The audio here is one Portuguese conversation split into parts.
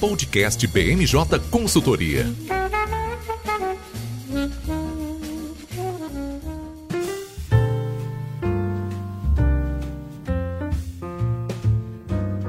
Podcast BMJ Consultoria.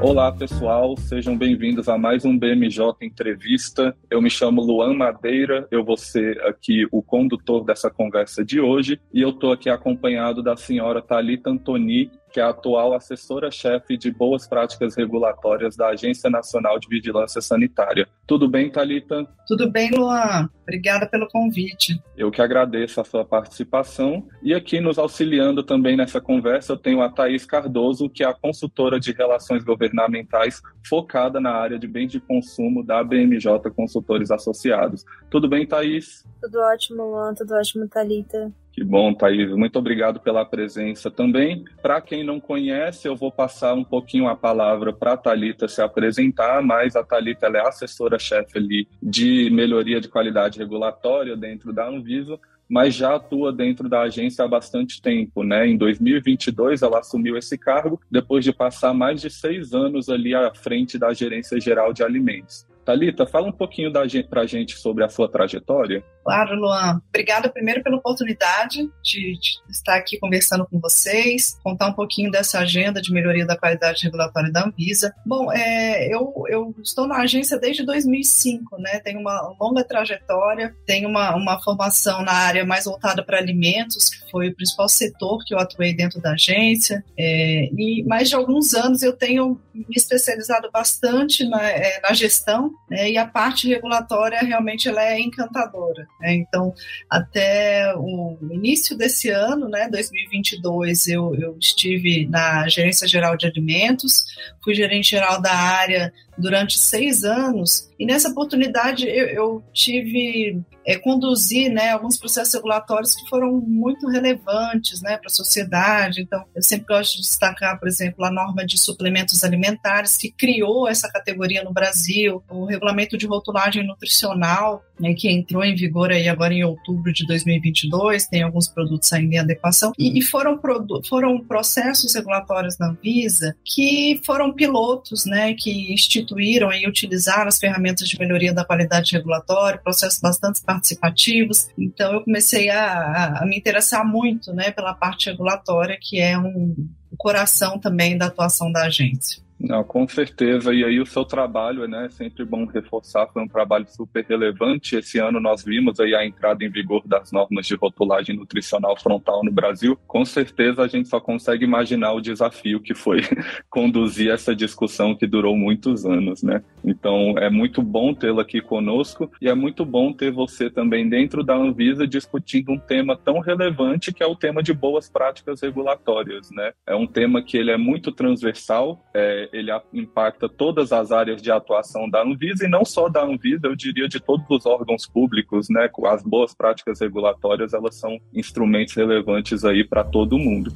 Olá, pessoal, sejam bem-vindos a mais um BMJ Entrevista. Eu me chamo Luan Madeira, eu vou ser aqui o condutor dessa conversa de hoje e eu estou aqui acompanhado da senhora Talita Antoni, que é a atual assessora-chefe de boas práticas regulatórias da Agência Nacional de Vigilância Sanitária. Tudo bem, Talita? Tudo bem, Luan. Obrigada pelo convite. Eu que agradeço a sua participação. E aqui nos auxiliando também nessa conversa, eu tenho a Thaís Cardoso, que é a consultora de relações governamentais focada na área de bens de consumo da BMJ Consultores Associados. Tudo bem, Thaís? Tudo ótimo, Luan. Tudo ótimo, Thalita. Que bom, Thaís. Muito obrigado pela presença também. Para quem não conhece, eu vou passar um pouquinho a palavra para a Thalita se apresentar, mas a Thalita é assessora-chefe ali de melhoria de qualidade regulatória dentro da Anvisa, mas já atua dentro da agência há bastante tempo, né? Em 2022 ela assumiu esse cargo depois de passar mais de seis anos ali à frente da Gerência Geral de Alimentos. Talita, fala um pouquinho para a gente sobre a sua trajetória. Claro, Luan. Obrigada primeiro pela oportunidade de, de, estar aqui conversando com vocês, contar um pouquinho dessa agenda de melhoria da qualidade regulatória da Anvisa. Bom, é, eu, eu, estou na agência desde 2005, né? Tenho uma longa trajetória, tenho uma, uma formação na área mais voltada para alimentos, que foi o principal setor que eu atuei dentro da agência. É, e mais de alguns anos eu tenho me especializado bastante na, é, na gestão, né? E a parte regulatória realmente ela é encantadora. Né? Então, até o início desse ano, né, 2022, eu, eu estive na Gerência Geral de Alimentos, fui gerente geral da área durante seis anos, e nessa oportunidade eu, eu tive é, conduzir né, alguns processos regulatórios que foram muito relevantes né, para a sociedade. Então, eu sempre gosto de destacar, por exemplo, a norma de suplementos alimentares, que criou essa categoria no Brasil, o regulamento de rotulagem nutricional, né, que entrou em vigor aí agora em outubro de 2022, tem alguns produtos ainda em adequação, e, e foram, foram processos regulatórios na Anvisa que foram pilotos, né, que instituíram e utilizaram as ferramentas de melhoria da qualidade regulatória, processos bastante participativos. Então, eu comecei a, a me interessar muito né, pela parte regulatória, que é um, coração também da atuação da agência. Não, com certeza. E aí o seu trabalho, né, é sempre bom reforçar, foi um trabalho super relevante. Esse ano nós vimos aí a entrada em vigor das normas de rotulagem nutricional frontal no Brasil. Com certeza a gente só consegue imaginar o desafio que foi conduzir essa discussão que durou muitos anos, né? Então é muito bom tê-la aqui conosco e é muito bom ter você também dentro da Anvisa discutindo um tema tão relevante que é o tema de boas práticas regulatórias, né? É um tema que ele é muito transversal, é, ele impacta todas as áreas de atuação da Anvisa e não só da Anvisa, eu diria de todos os órgãos públicos, né? As boas práticas regulatórias, elas são instrumentos relevantes aí para todo mundo.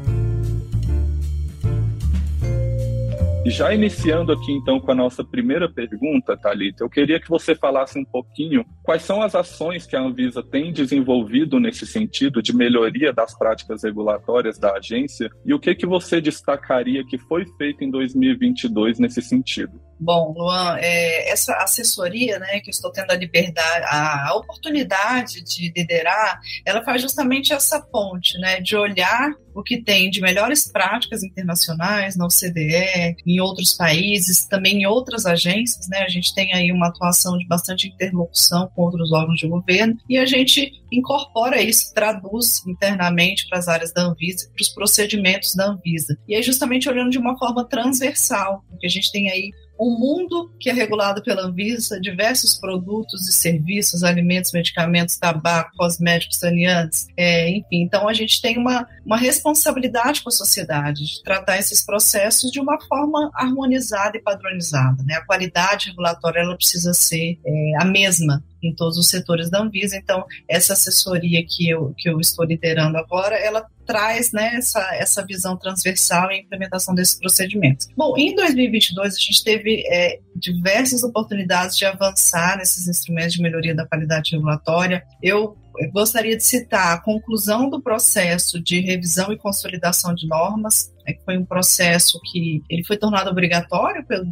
Já iniciando aqui então com a nossa primeira pergunta, Thalita, eu queria que você falasse um pouquinho quais são as ações que a Anvisa tem desenvolvido nesse sentido de melhoria das práticas regulatórias da agência e o que que você destacaria que foi feito em 2022 nesse sentido. Bom, Luan, é, essa assessoria, né, que eu estou tendo a liberdade, a, a oportunidade de liderar, ela faz justamente essa ponte, né, de olhar o que tem de melhores práticas internacionais na OCDE, em outros países, também em outras agências, né? A gente tem aí uma atuação de bastante interlocução com outros órgãos de governo e a gente incorpora isso, traduz internamente para as áreas da Anvisa, para os procedimentos da Anvisa. E aí justamente olhando de uma forma transversal, porque a gente tem aí um mundo que é regulado pela Anvisa, diversos produtos e serviços, alimentos, medicamentos, tabaco, cosméticos, saneantes, é, enfim. Então, a gente tem uma, uma responsabilidade com a sociedade de tratar esses processos de uma forma harmonizada e padronizada. Né? A qualidade regulatória ela precisa ser é, a mesma em todos os setores da Anvisa. Então, essa assessoria que eu, que eu estou liderando agora, ela traz né, essa, essa visão transversal e implementação desses procedimentos. Bom, em 2022 a gente teve é, diversas oportunidades de avançar nesses instrumentos de melhoria da qualidade regulatória. Eu gostaria de citar a conclusão do processo de revisão e consolidação de normas, né, que foi um processo que ele foi tornado obrigatório pelo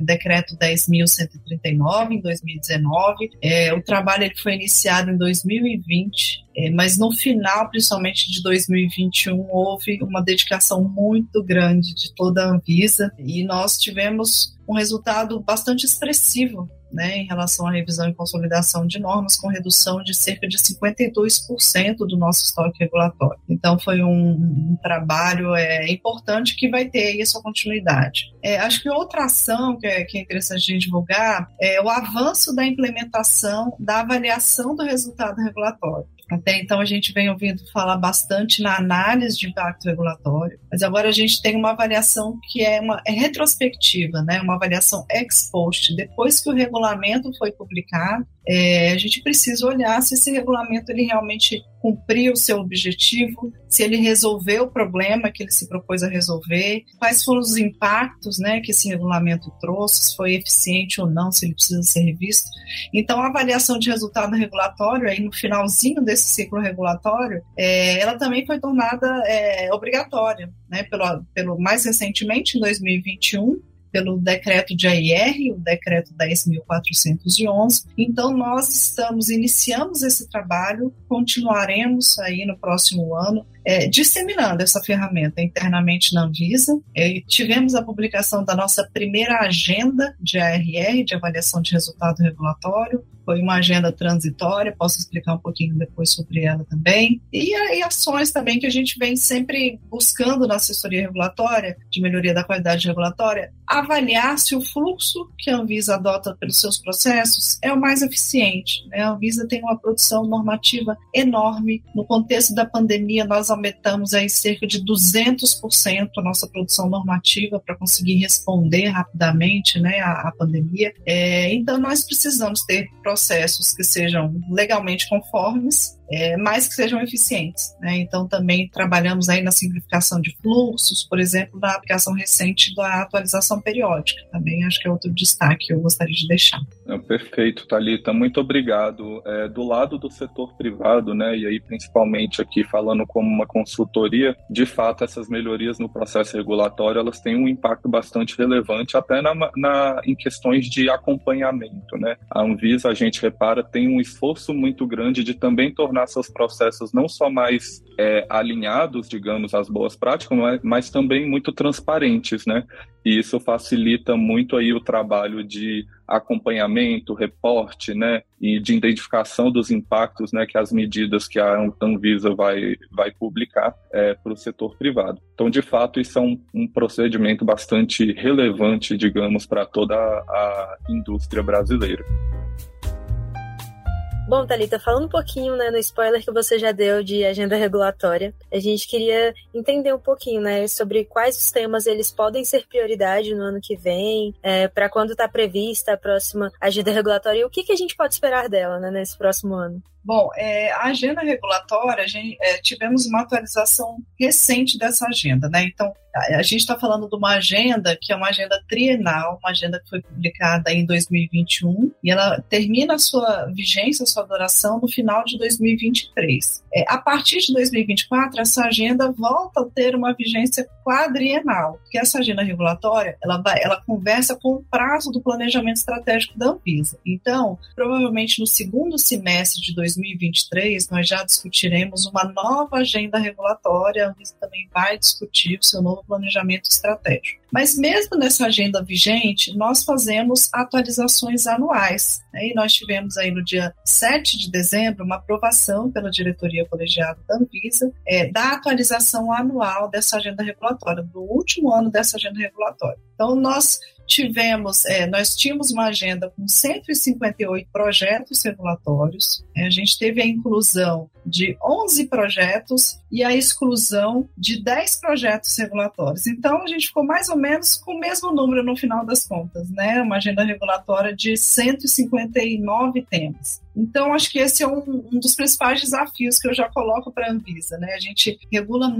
decreto 10.139 em 2019. É, o trabalho ele foi iniciado em 2020, é, mas no final, principalmente de 2021, houve uma dedicação muito grande de toda a Anvisa e nós tivemos um resultado bastante expressivo né, em relação à revisão e consolidação de normas, com redução de cerca de 52% do nosso estoque regulatório. Então, foi um, um trabalho é, importante que vai ter aí a sua continuidade. É, acho que outra ação que é, que é interessante divulgar é o avanço da implementação da avaliação do resultado regulatório. Até então a gente vem ouvindo falar bastante na análise de impacto regulatório, mas agora a gente tem uma avaliação que é uma é retrospectiva, né? Uma avaliação ex post. Depois que o regulamento foi publicado, é, a gente precisa olhar se esse regulamento ele realmente cumpriu o seu objetivo, se ele resolveu o problema que ele se propôs a resolver, quais foram os impactos né, que esse regulamento trouxe, se foi eficiente ou não, se ele precisa ser revisto. Então, a avaliação de resultado regulatório, aí no finalzinho desse ciclo regulatório, é, ela também foi tornada é, obrigatória, né, pelo, pelo mais recentemente, em 2021, pelo decreto de AIR, o decreto 10.411. Então, nós estamos, iniciamos esse trabalho, continuaremos aí no próximo ano, é, disseminando essa ferramenta internamente na Anvisa. É, tivemos a publicação da nossa primeira agenda de ARR, de avaliação de resultado regulatório, foi uma agenda transitória, posso explicar um pouquinho depois sobre ela também. E aí ações também que a gente vem sempre buscando na assessoria regulatória, de melhoria da qualidade regulatória, avaliar se o fluxo que a Anvisa adota pelos seus processos é o mais eficiente. Né? A Anvisa tem uma produção normativa enorme. No contexto da pandemia, nós aumentamos aí cerca de 200% a nossa produção normativa para conseguir responder rapidamente né, à, à pandemia. É, então, nós precisamos ter processos que sejam legalmente conformes é, que sejam eficientes. Né? Então, também trabalhamos aí na simplificação de fluxos, por exemplo, na aplicação recente da atualização periódica. Também acho que é outro destaque que eu gostaria de deixar. É, perfeito, Talita. Muito obrigado. É, do lado do setor privado, né, e aí principalmente aqui falando como uma consultoria, de fato essas melhorias no processo regulatório elas têm um impacto bastante relevante até na, na em questões de acompanhamento, né? A Anvisa a gente repara tem um esforço muito grande de também tornar tornar seus processos não só mais é, alinhados, digamos, às boas práticas, mas, mas também muito transparentes, né? E isso facilita muito aí o trabalho de acompanhamento, reporte, né, e de identificação dos impactos, né, que as medidas que a Anvisa vai, vai publicar é, para o setor privado. Então, de fato, isso é um, um procedimento bastante relevante, digamos, para toda a, a indústria brasileira. Bom, Thalita, falando um pouquinho, né, no spoiler que você já deu de agenda regulatória, a gente queria entender um pouquinho, né, sobre quais os temas eles podem ser prioridade no ano que vem, é, para quando está prevista a próxima agenda regulatória e o que, que a gente pode esperar dela, né, nesse próximo ano. Bom, é, a agenda regulatória, a gente, é, tivemos uma atualização recente dessa agenda, né? Então, a, a gente está falando de uma agenda que é uma agenda trienal, uma agenda que foi publicada em 2021 e ela termina a sua vigência, a sua duração no final de 2023. É, a partir de 2024, essa agenda volta a ter uma vigência quadrienal, porque essa agenda regulatória ela, vai, ela conversa com o prazo do planejamento estratégico da Anvisa. Então, provavelmente no segundo semestre de 2023, nós já discutiremos uma nova agenda regulatória, a Anvisa também vai discutir o seu novo planejamento estratégico. Mas mesmo nessa agenda vigente, nós fazemos atualizações anuais. Né? E nós tivemos aí no dia 7 de dezembro uma aprovação pela diretoria colegiada da Anvisa é, da atualização anual dessa agenda regulatória, do último ano dessa agenda regulatória. Então, nós tivemos, é, nós tínhamos uma agenda com 158 projetos regulatórios. É, a gente teve a inclusão de 11 projetos e a exclusão de 10 projetos regulatórios. Então, a gente ficou mais ou menos com o mesmo número no final das contas, né? Uma agenda regulatória de 159 temas. Então, acho que esse é um, um dos principais desafios que eu já coloco para a Anvisa, né? A gente regula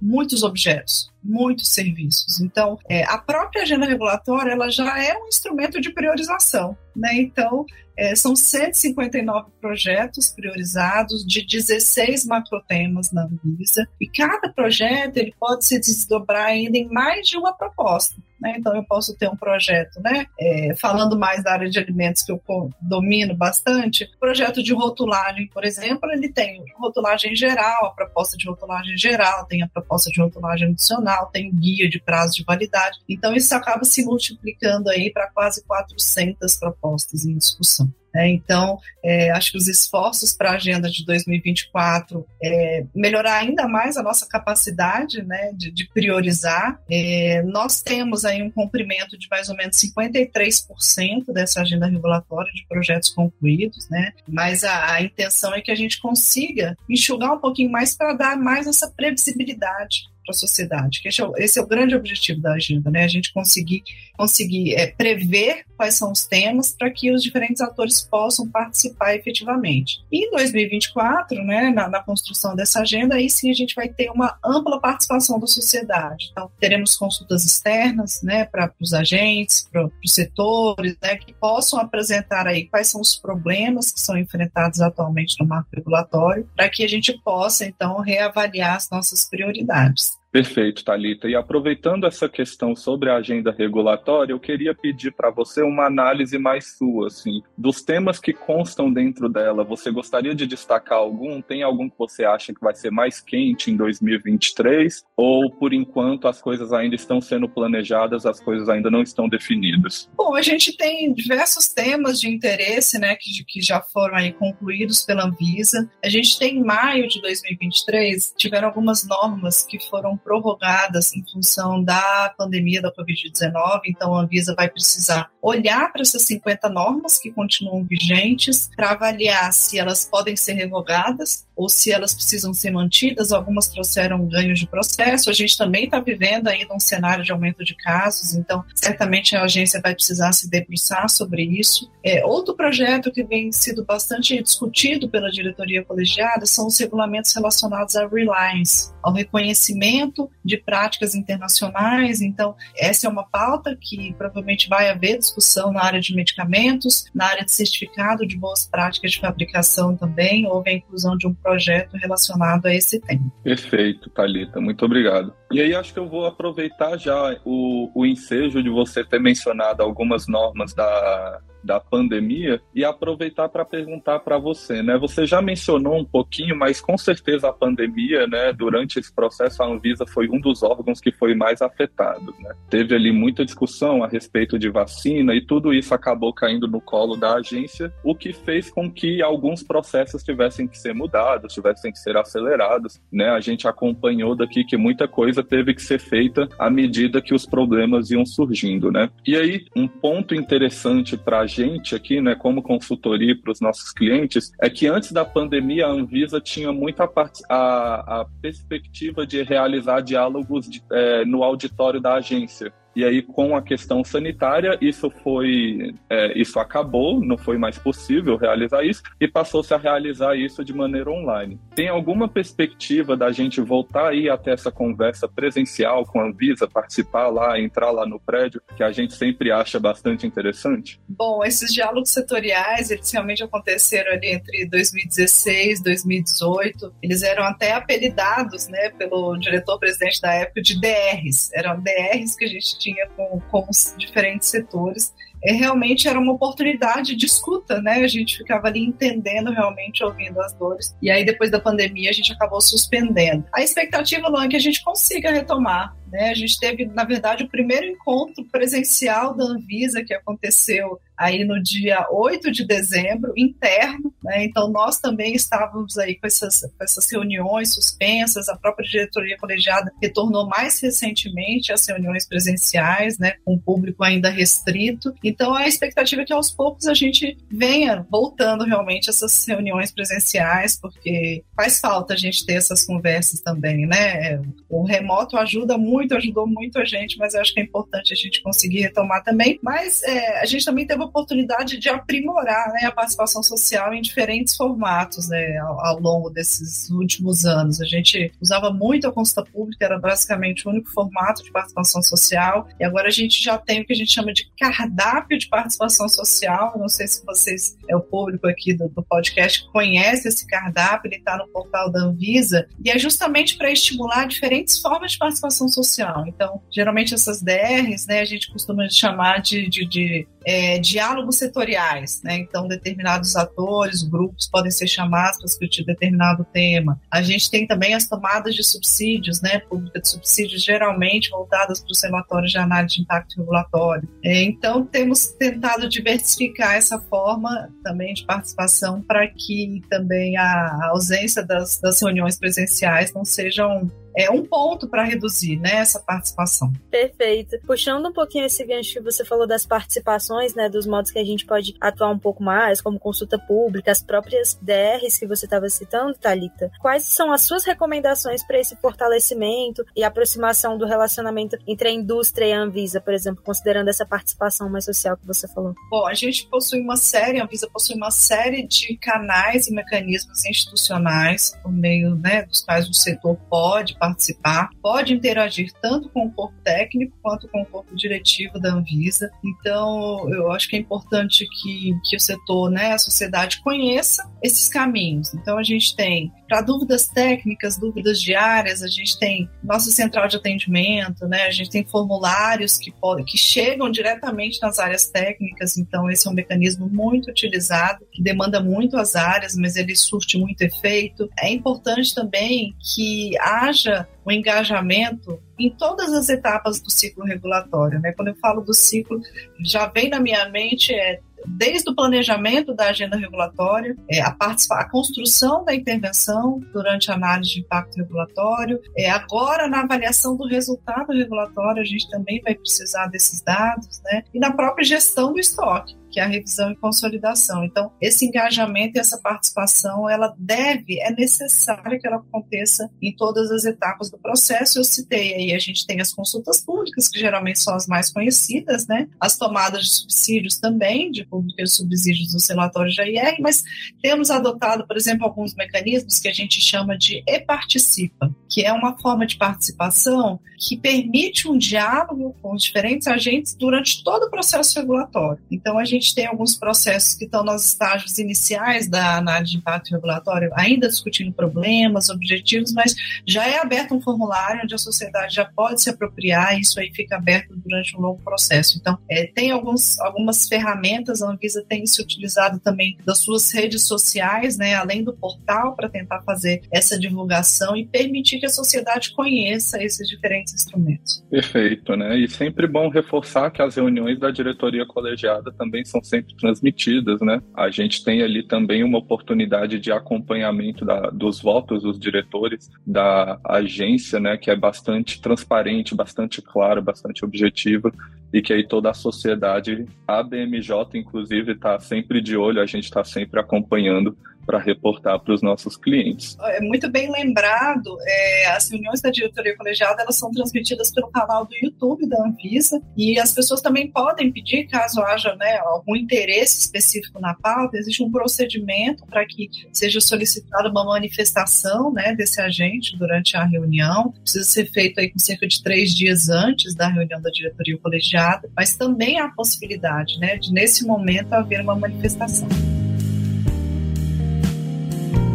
muitos objetos, muitos serviços. Então, é, a própria agenda regulatória ela já é um instrumento de priorização. Né? Então, é, são 159 projetos priorizados de 16 macrotemas na Anvisa e cada projeto ele pode se desdobrar ainda em mais de uma proposta. Né? Então, eu posso ter um projeto, né? É, falando mais da área de alimentos que eu domino bastante, projeto de rotulagem, por exemplo, ele tem rotulagem geral, a proposta de rotulagem geral, tem a proposta de rotulagem adicional, tem guia de prazo de validade. Então, isso acaba se multiplicando aí para quase 400 propostas em discussão. É, então, é, acho que os esforços para a agenda de 2024 é melhorar ainda mais a nossa capacidade né, de, de priorizar. É, nós temos aí um cumprimento de mais ou menos 53% dessa agenda regulatória de projetos concluídos, né, mas a, a intenção é que a gente consiga enxugar um pouquinho mais para dar mais essa previsibilidade para a sociedade. Que esse, é o, esse é o grande objetivo da agenda, né? A gente conseguir, conseguir é, prever quais são os temas para que os diferentes atores possam participar efetivamente. E em 2024, né, na, na, construção dessa agenda, aí sim a gente vai ter uma ampla participação da sociedade. Então, teremos consultas externas, né, para os agentes, para os setores, né, que possam apresentar aí quais são os problemas que são enfrentados atualmente no marco regulatório, para que a gente possa, então, reavaliar as nossas prioridades. Perfeito, Talita. E aproveitando essa questão sobre a agenda regulatória, eu queria pedir para você uma análise mais sua, assim, dos temas que constam dentro dela. Você gostaria de destacar algum? Tem algum que você acha que vai ser mais quente em 2023? Ou por enquanto as coisas ainda estão sendo planejadas, as coisas ainda não estão definidas? Bom, a gente tem diversos temas de interesse, né, que, que já foram aí concluídos pela Anvisa. A gente tem em maio de 2023 tiveram algumas normas que foram prorrogadas em função da pandemia da Covid-19, então a Anvisa vai precisar olhar para essas 50 normas que continuam vigentes para avaliar se elas podem ser revogadas ou se elas precisam ser mantidas. Algumas trouxeram ganhos de processo. A gente também está vivendo ainda um cenário de aumento de casos, então certamente a agência vai precisar se debruçar sobre isso. É, outro projeto que vem sido bastante discutido pela diretoria colegiada são os regulamentos relacionados à reliance, ao reconhecimento de práticas internacionais. Então, essa é uma pauta que provavelmente vai haver discussão na área de medicamentos, na área de certificado de boas práticas de fabricação também. Houve a inclusão de um projeto relacionado a esse tema. Perfeito, Talita, muito obrigado. E aí acho que eu vou aproveitar já o, o ensejo de você ter mencionado algumas normas da da pandemia e aproveitar para perguntar para você, né? Você já mencionou um pouquinho, mas com certeza a pandemia, né, durante esse processo a Anvisa foi um dos órgãos que foi mais afetado, né? Teve ali muita discussão a respeito de vacina e tudo isso acabou caindo no colo da agência, o que fez com que alguns processos tivessem que ser mudados, tivessem que ser acelerados, né? A gente acompanhou daqui que muita coisa teve que ser feita à medida que os problemas iam surgindo, né? E aí, um ponto interessante para gente aqui, né, como consultoria para os nossos clientes, é que antes da pandemia a Anvisa tinha muita parte, a, a perspectiva de realizar diálogos de, é, no auditório da agência. E aí, com a questão sanitária, isso foi, é, isso acabou, não foi mais possível realizar isso e passou-se a realizar isso de maneira online. Tem alguma perspectiva da gente voltar aí até essa conversa presencial com a Anvisa, participar lá, entrar lá no prédio, que a gente sempre acha bastante interessante? Bom, esses diálogos setoriais, eles realmente aconteceram ali entre 2016 e 2018. Eles eram até apelidados, né, pelo diretor-presidente da época de DRs. Eram DRs que a gente tinha com, com os diferentes setores, é, realmente era uma oportunidade de escuta, né? A gente ficava ali entendendo realmente, ouvindo as dores. E aí, depois da pandemia, a gente acabou suspendendo. A expectativa, Luan, é que a gente consiga retomar né? A gente teve, na verdade, o primeiro encontro presencial da Anvisa que aconteceu aí no dia 8 de dezembro, interno, né? Então nós também estávamos aí com essas, com essas reuniões suspensas, a própria diretoria colegiada retornou mais recentemente às reuniões presenciais, né? Com o público ainda restrito, e Então a expectativa é que aos poucos a gente venha voltando realmente essas reuniões presenciais, porque faz falta a gente ter essas conversas também, né? O remoto ajuda muito, ajudou muito a gente, mas eu acho que é importante a gente conseguir retomar também. Mas é, a gente também teve a oportunidade de aprimorar né, a participação social em diferentes formatos né, ao, ao longo desses últimos anos. A gente usava muito a consulta pública, era basicamente o único formato de participação social, e agora a gente já tem o que a gente chama de cardápio de participação social. Não sei se vocês, é o público aqui do, do podcast, conhece esse cardápio, ele está no portal da Anvisa, e é justamente para estimular diferentes formas de participação social. Então, geralmente essas DRs, né, a gente costuma chamar de, de, de é, diálogos setoriais, né? Então, determinados atores, grupos podem ser chamados para discutir determinado tema. A gente tem também as tomadas de subsídios, né? Pública de subsídios, geralmente voltadas para os relatórios de análise de impacto regulatório. É, então, temos tentado diversificar essa forma também de participação para que também a ausência das, das reuniões presenciais não sejam é um ponto para reduzir né, essa participação. Perfeito. Puxando um pouquinho esse gancho que você falou das participações, né, dos modos que a gente pode atuar um pouco mais, como consulta pública, as próprias DRs que você estava citando, Talita. Quais são as suas recomendações para esse fortalecimento e aproximação do relacionamento entre a indústria e a Anvisa, por exemplo, considerando essa participação mais social que você falou? Bom, a gente possui uma série, a Anvisa possui uma série de canais e mecanismos institucionais por meio né, dos quais o setor pode participar, pode interagir tanto com o corpo técnico quanto com o corpo diretivo da Anvisa. Então, eu acho que é importante que, que o setor, né, a sociedade conheça esses caminhos. Então, a gente tem para dúvidas técnicas, dúvidas diárias, a gente tem nossa central de atendimento, né? A gente tem formulários que podem, que chegam diretamente nas áreas técnicas. Então esse é um mecanismo muito utilizado que demanda muito as áreas, mas ele surte muito efeito. É importante também que haja o um engajamento em todas as etapas do ciclo regulatório. Né? Quando eu falo do ciclo, já vem na minha mente é desde o planejamento da agenda regulatória, é, a, a construção da intervenção durante a análise de impacto regulatório, é, agora na avaliação do resultado regulatório, a gente também vai precisar desses dados, né? e na própria gestão do estoque que é a revisão e consolidação. Então, esse engajamento e essa participação, ela deve, é necessário que ela aconteça em todas as etapas do processo. Eu citei aí, a gente tem as consultas públicas, que geralmente são as mais conhecidas, né? As tomadas de subsídios também, de públicos subsídios dos relatórios da IR, mas temos adotado, por exemplo, alguns mecanismos que a gente chama de e-participa, que é uma forma de participação que permite um diálogo com os diferentes agentes durante todo o processo regulatório. Então, a gente tem alguns processos que estão nos estágios iniciais da análise de impacto regulatório, ainda discutindo problemas, objetivos, mas já é aberto um formulário onde a sociedade já pode se apropriar e isso aí fica aberto durante um longo processo. Então, é, tem alguns, algumas ferramentas, a Anvisa tem se utilizado também das suas redes sociais, né, além do portal, para tentar fazer essa divulgação e permitir que a sociedade conheça esses diferentes instrumentos. Perfeito, né? E sempre bom reforçar que as reuniões da diretoria colegiada também são sempre transmitidas, né? A gente tem ali também uma oportunidade de acompanhamento da, dos votos dos diretores da agência, né? Que é bastante transparente, bastante claro, bastante objetiva e que aí toda a sociedade, a BMJ inclusive, está sempre de olho, a gente está sempre acompanhando para reportar para os nossos clientes. É muito bem lembrado, é, as reuniões da diretoria colegiada elas são transmitidas pelo canal do YouTube da Anvisa e as pessoas também podem pedir, caso haja né, algum interesse específico na pauta, existe um procedimento para que seja solicitada uma manifestação né, desse agente durante a reunião. Precisa ser feito aí com cerca de três dias antes da reunião da diretoria colegiada, mas também há a possibilidade né, de, nesse momento, haver uma manifestação.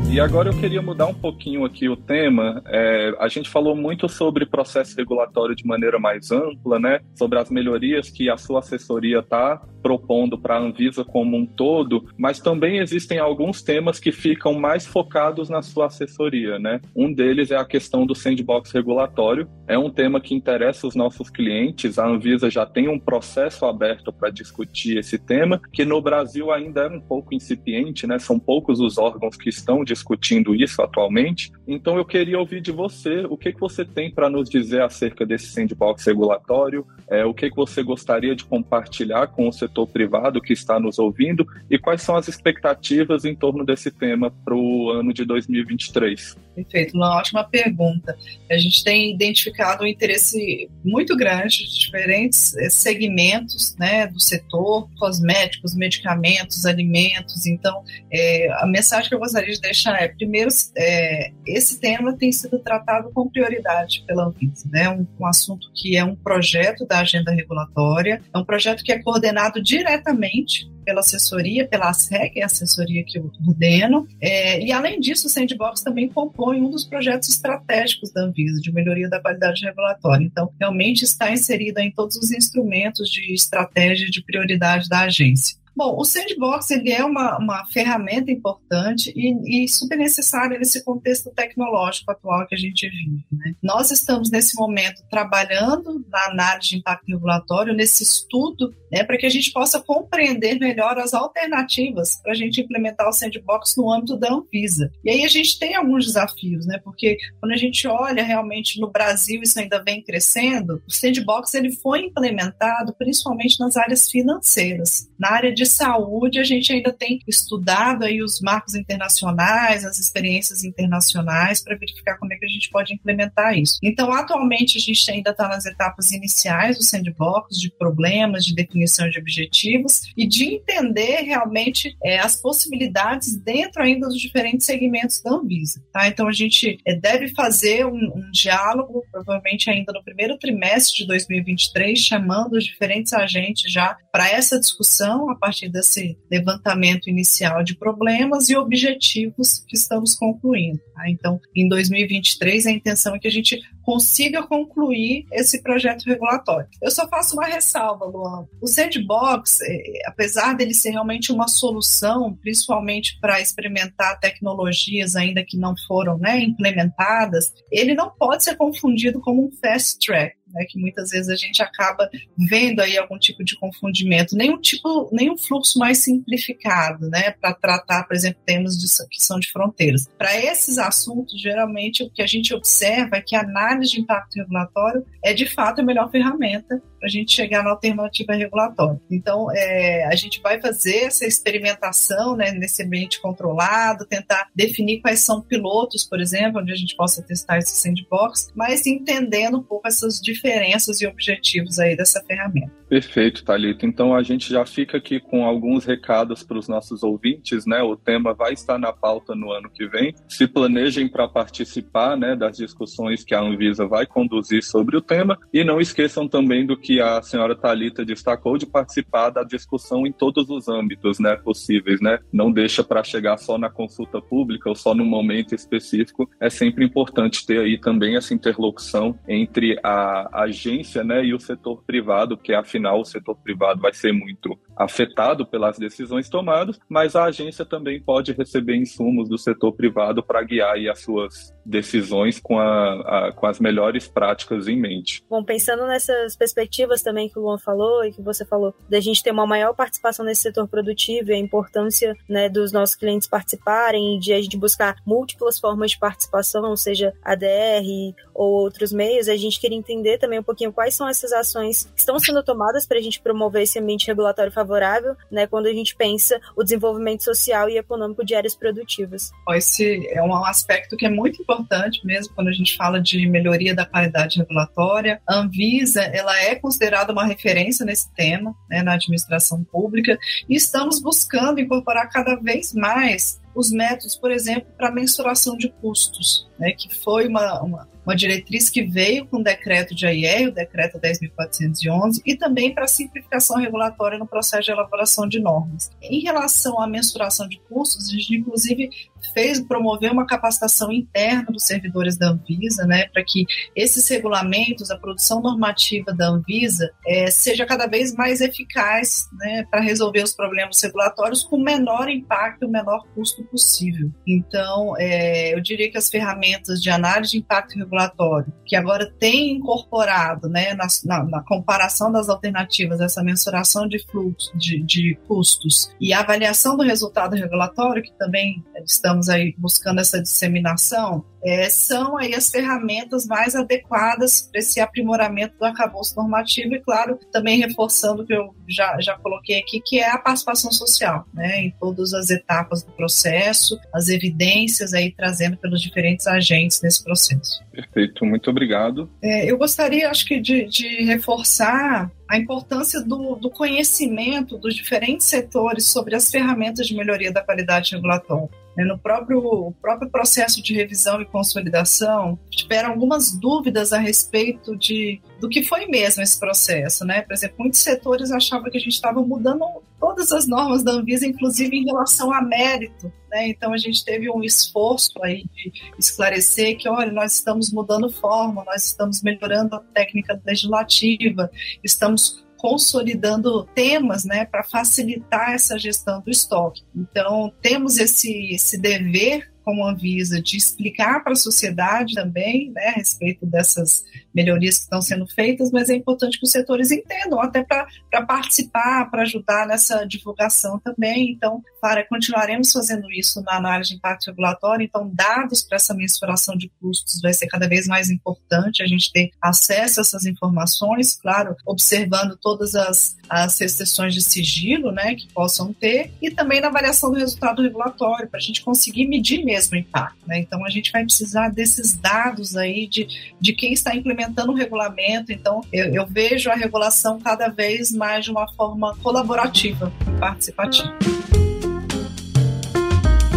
E agora eu queria mudar um pouquinho aqui o tema. É, a gente falou muito sobre processo regulatório de maneira mais ampla, né? Sobre as melhorias que a sua assessoria está propondo para a Anvisa como um todo, mas também existem alguns temas que ficam mais focados na sua assessoria, né? Um deles é a questão do sandbox regulatório. É um tema que interessa os nossos clientes. A Anvisa já tem um processo aberto para discutir esse tema, que no Brasil ainda é um pouco incipiente, né? São poucos os órgãos que estão discutindo isso atualmente. Então eu queria ouvir de você o que, que você tem para nos dizer acerca desse sandbox regulatório, é, o que, que você gostaria de compartilhar com o setor privado que está nos ouvindo e quais são as expectativas em torno desse tema para o ano de 2023? Perfeito, uma ótima pergunta. A gente tem identificado um interesse muito grande de diferentes eh, segmentos né, do setor, cosméticos, medicamentos, alimentos. Então, é, a mensagem que eu gostaria de deixar é, primeiro, é, esse tema tem sido tratado com prioridade pela Anvisa, né? Um, um assunto que é um projeto da agenda regulatória, é um projeto que é coordenado diretamente pela assessoria, pela ASEC, é a assessoria que eu coordeno. É, e, além disso, o Sandbox também compõe um dos projetos estratégicos da Anvisa, de melhoria da qualidade regulatória. Então, realmente está inserida em todos os instrumentos de estratégia de prioridade da agência. Bom, o sandbox ele é uma, uma ferramenta importante e, e, super necessária nesse contexto tecnológico atual que a gente vive. Né? Nós estamos nesse momento trabalhando na análise de impacto regulatório, nesse estudo, né, para que a gente possa compreender melhor as alternativas para a gente implementar o sandbox no âmbito da Anvisa. E aí a gente tem alguns desafios, né? Porque quando a gente olha realmente no Brasil isso ainda vem crescendo, o sandbox ele foi implementado principalmente nas áreas financeiras, na área de saúde, a gente ainda tem estudado aí os marcos internacionais, as experiências internacionais, para verificar como é que a gente pode implementar isso. Então, atualmente, a gente ainda está nas etapas iniciais do sandbox, de problemas, de definição de objetivos e de entender realmente é, as possibilidades dentro ainda dos diferentes segmentos da Anvisa. Tá? Então, a gente é, deve fazer um, um diálogo, provavelmente ainda no primeiro trimestre de 2023, chamando os diferentes agentes já para essa discussão a partir partir desse levantamento inicial de problemas e objetivos que estamos concluindo. Tá? Então, em 2023, a intenção é que a gente consiga concluir esse projeto regulatório. Eu só faço uma ressalva, Luan. O sandbox, é, apesar dele ser realmente uma solução, principalmente para experimentar tecnologias ainda que não foram né, implementadas, ele não pode ser confundido como um fast track né, que muitas vezes a gente acaba vendo aí algum tipo de confundimento, nenhum tipo, nenhum fluxo mais simplificado, né, para tratar, por exemplo, temas de, que são de fronteiras. Para esses assuntos, geralmente o que a gente observa é que a análise de impacto regulatório é de fato a melhor ferramenta para a gente chegar na alternativa regulatória. Então, é, a gente vai fazer essa experimentação né, nesse ambiente controlado, tentar definir quais são pilotos, por exemplo, onde a gente possa testar esse sandbox, mas entendendo um pouco essas diferenças e objetivos aí dessa ferramenta. Perfeito, Thalita. Então a gente já fica aqui com alguns recados para os nossos ouvintes, né? O tema vai estar na pauta no ano que vem. Se planejem para participar, né, das discussões que a Anvisa vai conduzir sobre o tema e não esqueçam também do que a senhora Talita destacou de participar da discussão em todos os âmbitos, né, possíveis, né? Não deixa para chegar só na consulta pública ou só no momento específico. É sempre importante ter aí também essa interlocução entre a agência, né, e o setor privado, porque afinal o setor privado vai ser muito afetado pelas decisões tomadas, mas a agência também pode receber insumos do setor privado para guiar as suas decisões com, a, a, com as melhores práticas em mente. Bom, pensando nessas perspectivas também que o Luan falou e que você falou, da gente ter uma maior participação nesse setor produtivo e a importância né, dos nossos clientes participarem, de a gente buscar múltiplas formas de participação, seja ADR ou outros meios, a gente queria entender também um pouquinho quais são essas ações que estão sendo tomadas para a gente promover esse ambiente regulatório favorável, né, quando a gente pensa o desenvolvimento social e econômico de áreas produtivas. Esse é um aspecto que é muito importante mesmo quando a gente fala de melhoria da qualidade regulatória. A Anvisa, ela é considerada uma referência nesse tema, né, na administração pública, e estamos buscando incorporar cada vez mais os métodos, por exemplo, para mensuração de custos, né, que foi uma, uma uma diretriz que veio com o decreto de AIR, o decreto 10.411, e também para simplificação regulatória no processo de elaboração de normas. Em relação à mensuração de custos, a gente inclusive fez promover uma capacitação interna dos servidores da Anvisa, né, para que esses regulamentos, a produção normativa da Anvisa, é, seja cada vez mais eficaz, né, para resolver os problemas regulatórios com o menor impacto e o menor custo possível. Então, é, eu diria que as ferramentas de análise de impacto regulatório regulatório, que agora tem incorporado, né, na, na, na comparação das alternativas, essa mensuração de fluxo, de, de, custos e avaliação do resultado regulatório, que também é estamos aí buscando essa disseminação, é, são aí as ferramentas mais adequadas para esse aprimoramento do arcabouço normativo e, claro, também reforçando o que eu já, já coloquei aqui, que é a participação social, né, em todas as etapas do processo, as evidências aí trazendo pelos diferentes agentes nesse processo. Perfeito, muito obrigado. É, eu gostaria, acho que, de, de reforçar a importância do, do, conhecimento dos diferentes setores sobre as ferramentas de melhoria da qualidade regulatória. Né, no próprio, próprio processo de revisão e consolidação, tiveram algumas dúvidas a respeito de, do que foi mesmo esse processo. Né? Por exemplo, muitos setores achavam que a gente estava mudando todas as normas da Anvisa, inclusive em relação a mérito. Né? Então, a gente teve um esforço aí de esclarecer que, olha, nós estamos mudando forma, nós estamos melhorando a técnica legislativa, estamos consolidando temas né, para facilitar essa gestão do estoque. Então, temos esse, esse dever como Anvisa de explicar para a sociedade também né, a respeito dessas melhorias que estão sendo feitas, mas é importante que os setores entendam, até para participar, para ajudar nessa divulgação também. Então, para continuaremos fazendo isso na análise de impacto regulatório, então dados para essa mensuração de custos vai ser cada vez mais importante a gente ter acesso a essas informações, claro, observando todas as, as restrições de sigilo né, que possam ter, e também na avaliação do resultado regulatório, para a gente conseguir medir mesmo mesmo impacto. Né? Então, a gente vai precisar desses dados aí de, de quem está implementando o regulamento. Então, eu, eu vejo a regulação cada vez mais de uma forma colaborativa participativa.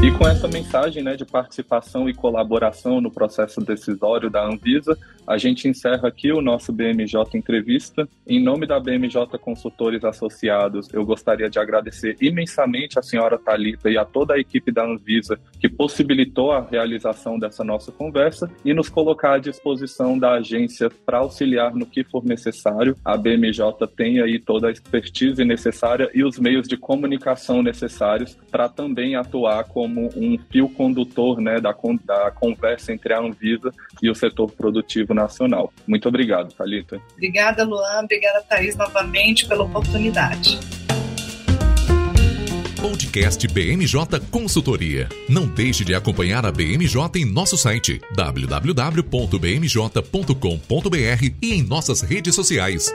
E com essa mensagem né, de participação e colaboração no processo decisório da Anvisa, a gente encerra aqui o nosso BMJ Entrevista. Em nome da BMJ Consultores Associados, eu gostaria de agradecer imensamente a senhora Talita e a toda a equipe da Anvisa que possibilitou a realização dessa nossa conversa e nos colocar à disposição da agência para auxiliar no que for necessário. A BMJ tem aí toda a expertise necessária e os meios de comunicação necessários para também atuar como um fio condutor né, da, da conversa entre a Anvisa e o setor produtivo nacional. Muito obrigado, Thalita. Obrigada, Luan. Obrigada, Thaís, novamente pela oportunidade. Podcast BMJ Consultoria. Não deixe de acompanhar a BMJ em nosso site www.bmj.com.br e em nossas redes sociais.